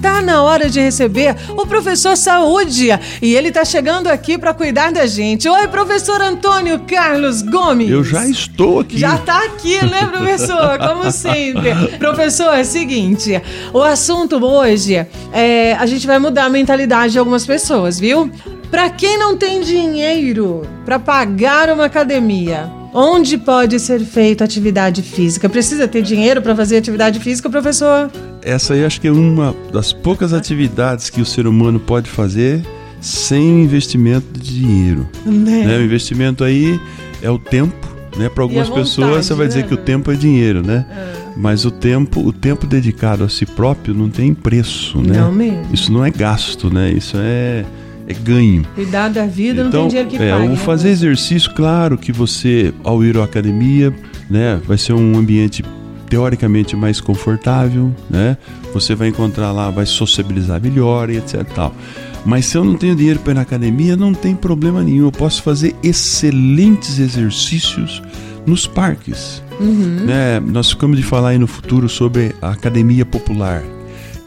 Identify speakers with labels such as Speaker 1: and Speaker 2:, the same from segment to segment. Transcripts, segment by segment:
Speaker 1: Tá na hora de receber o professor Saúde e ele tá chegando aqui para cuidar da gente. Oi, professor Antônio Carlos Gomes.
Speaker 2: Eu já estou aqui.
Speaker 1: Já tá aqui, né, professor? Como sempre. professor, é o seguinte: o assunto hoje é a gente vai mudar a mentalidade de algumas pessoas, viu? Para quem não tem dinheiro para pagar uma academia, Onde pode ser feita atividade física? Precisa ter dinheiro para fazer atividade física, professor?
Speaker 2: Essa aí acho que é uma das poucas atividades que o ser humano pode fazer sem investimento de dinheiro. Né? né? O investimento aí é o tempo, né? Para algumas vontade, pessoas você vai dizer né? que o tempo é dinheiro, né? É. Mas o tempo, o tempo dedicado a si próprio não tem preço, né?
Speaker 1: Não mesmo.
Speaker 2: Isso não é gasto, né? Isso é é ganho.
Speaker 1: Cuidar da vida então, não tem dinheiro que
Speaker 2: é,
Speaker 1: pague.
Speaker 2: O né, fazer exercício, claro que você, ao ir à academia, né, vai ser um ambiente teoricamente mais confortável, né? Você vai encontrar lá, vai sociabilizar melhor e etc tal. Mas se eu não tenho dinheiro para ir na academia, não tem problema nenhum. Eu posso fazer excelentes exercícios nos parques. Uhum. Né? Nós ficamos de falar aí no futuro sobre a academia popular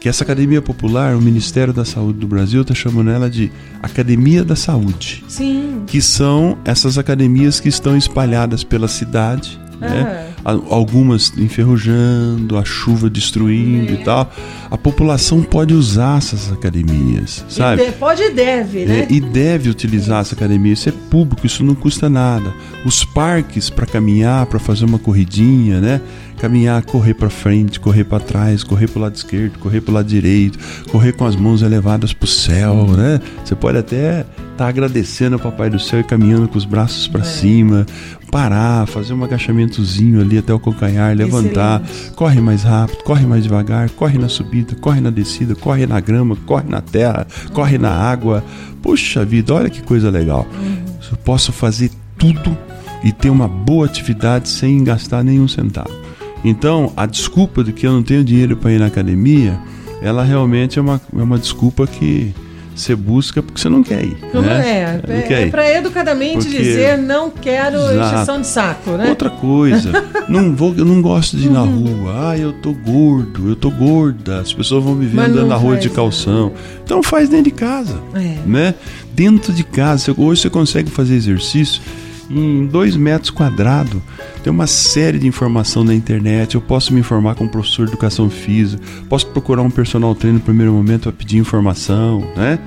Speaker 2: que essa academia popular, o Ministério da Saúde do Brasil está chamando ela de Academia da Saúde.
Speaker 1: Sim.
Speaker 2: Que são essas academias que estão espalhadas pela cidade, né? Algumas enferrujando, a chuva destruindo é. e tal. A população pode usar essas academias, sabe?
Speaker 1: E pode e deve, né?
Speaker 2: É, e deve utilizar essa academia. Isso é público, isso não custa nada. Os parques para caminhar, para fazer uma corridinha, né? Caminhar, correr para frente, correr para trás, correr para o lado esquerdo, correr para o lado direito, correr com as mãos elevadas para o céu, né? Você pode até estar tá agradecendo ao Papai do Céu e caminhando com os braços para é. cima, parar, fazer um agachamentozinho ali até o calcanhar, levantar, Excelente. corre mais rápido, corre mais devagar, corre na subida, corre na descida, corre na grama, corre na terra, corre na água. Puxa vida, olha que coisa legal. Uhum. Eu posso fazer tudo e ter uma boa atividade sem gastar nenhum centavo. Então, a desculpa de que eu não tenho dinheiro para ir na academia, ela realmente é uma, é uma desculpa que você busca porque você não quer ir.
Speaker 1: Não
Speaker 2: né?
Speaker 1: é. Não é, é para educadamente porque... dizer não quero injeção de saco, né?
Speaker 2: Outra coisa, não vou, eu não gosto de ir na uhum. rua. Ah, eu tô gordo, eu tô gorda. As pessoas vão me ver andando na rua de calção. Então faz dentro de casa, é. né? Dentro de casa. Hoje você consegue fazer exercício em dois metros quadrados. Tem uma série de informação na internet. Eu posso me informar com um professor de educação física, posso procurar um personal trainer no primeiro momento para pedir informação, né?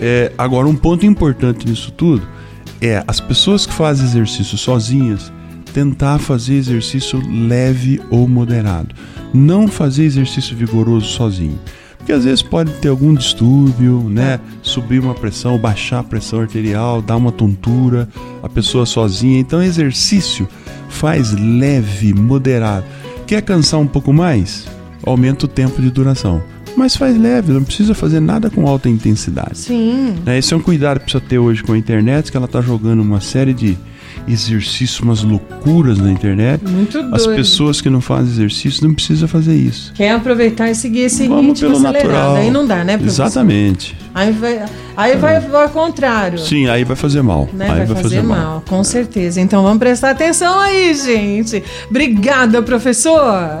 Speaker 2: É, agora, um ponto importante nisso tudo é as pessoas que fazem exercício sozinhas tentar fazer exercício leve ou moderado. Não fazer exercício vigoroso sozinho. Porque às vezes pode ter algum distúrbio, né? Subir uma pressão, baixar a pressão arterial, dar uma tontura, a pessoa sozinha. Então, exercício faz leve, moderado. Quer cansar um pouco mais? Aumenta o tempo de duração. Mas faz leve, não precisa fazer nada com alta intensidade.
Speaker 1: Sim.
Speaker 2: Né? Esse é um cuidado que precisa ter hoje com a internet, que ela está jogando uma série de exercício, umas loucuras na internet.
Speaker 1: Muito doido.
Speaker 2: As pessoas que não fazem exercício não precisam fazer isso.
Speaker 1: Quer aproveitar e seguir esse
Speaker 2: Vamos ritmo pelo acelerado. Natural.
Speaker 1: Aí não dá, né,
Speaker 2: professor? Exatamente.
Speaker 1: Aí vai, aí vai ao contrário.
Speaker 2: Sim, aí vai fazer mal.
Speaker 1: Né?
Speaker 2: Aí
Speaker 1: vai, vai fazer, fazer mal. mal, com é. certeza. Então vamos prestar atenção aí, gente. Obrigada, professor.